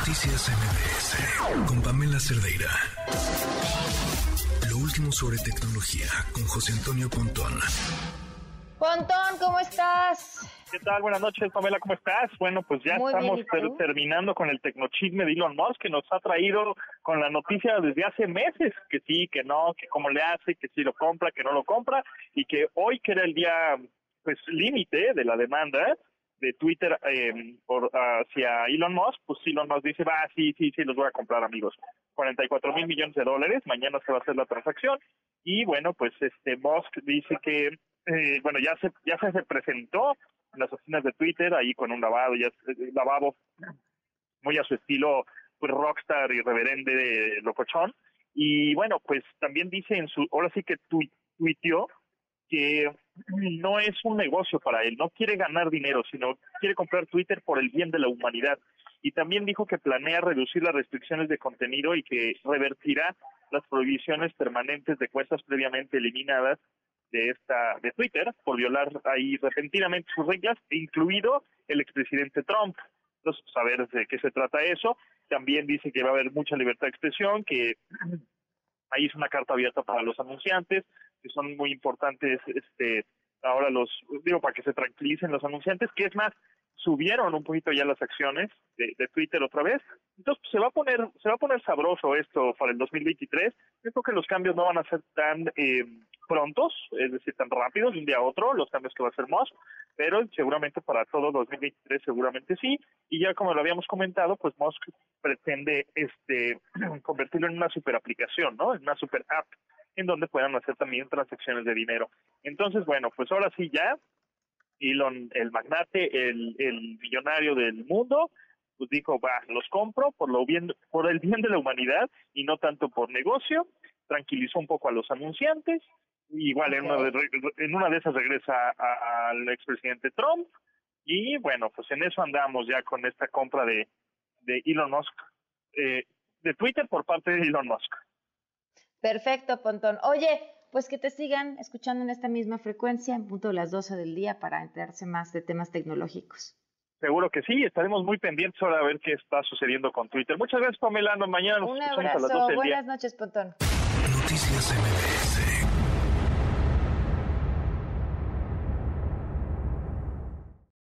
Noticias MBS con Pamela Cerdeira. Lo último sobre tecnología con José Antonio Pontón. Pontón, ¿cómo estás? ¿Qué tal? Buenas noches, Pamela, ¿cómo estás? Bueno, pues ya Muy estamos terminando con el tecnochisme de Elon Musk, que nos ha traído con la noticia desde hace meses, que sí, que no, que cómo le hace, que sí lo compra, que no lo compra, y que hoy, que era el día pues límite de la demanda de Twitter eh, por, hacia Elon Musk, pues Elon Musk dice, va, sí, sí, sí, los voy a comprar, amigos. 44 mil millones de dólares, mañana se va a hacer la transacción, y bueno, pues este Musk dice que, eh, bueno, ya se, ya se presentó en las oficinas de Twitter, ahí con un lavado, ya, eh, lavabo muy a su estilo, pues rockstar y reverende de locochón. Y bueno, pues también dice en su, ahora sí que tui- tuiteó que no es un negocio para él, no quiere ganar dinero, sino quiere comprar Twitter por el bien de la humanidad. Y también dijo que planea reducir las restricciones de contenido y que revertirá las prohibiciones permanentes de cuentas previamente eliminadas de esta de Twitter por violar ahí repentinamente sus reglas, incluido el expresidente Trump. Entonces, a ver de qué se trata eso. También dice que va a haber mucha libertad de expresión, que ahí es una carta abierta para los anunciantes, que son muy importantes, este, ahora los, digo, para que se tranquilicen los anunciantes, que es más, subieron un poquito ya las acciones de, Twitter otra vez. Entonces, pues, se va a poner, se va a poner sabroso esto para el 2023. Yo creo que los cambios no van a ser tan eh, prontos, es decir, tan rápidos de un día a otro, los cambios que va a hacer Musk, pero seguramente para todo 2023 seguramente sí. Y ya como lo habíamos comentado, pues Musk pretende este convertirlo en una super aplicación, ¿no? En una super app en donde puedan hacer también transacciones de dinero. Entonces, bueno, pues ahora sí ya Elon, el magnate, el, el millonario del mundo, pues dijo, va, los compro por lo bien, por el bien de la humanidad y no tanto por negocio. Tranquilizó un poco a los anunciantes. Igual en, una de, en una de esas regresa a- al expresidente Trump. Y bueno, pues en eso andamos ya con esta compra de, de Elon Musk, eh, de Twitter por parte de Elon Musk. Perfecto, Pontón. Oye, pues que te sigan escuchando en esta misma frecuencia en punto de las 12 del día para enterarse más de temas tecnológicos. Seguro que sí, estaremos muy pendientes ahora a ver qué está sucediendo con Twitter. Muchas gracias, Pamela. Mañana nos Un escuchamos a las 12 abrazo. día. Buenas noches, Pontón. Noticias MBS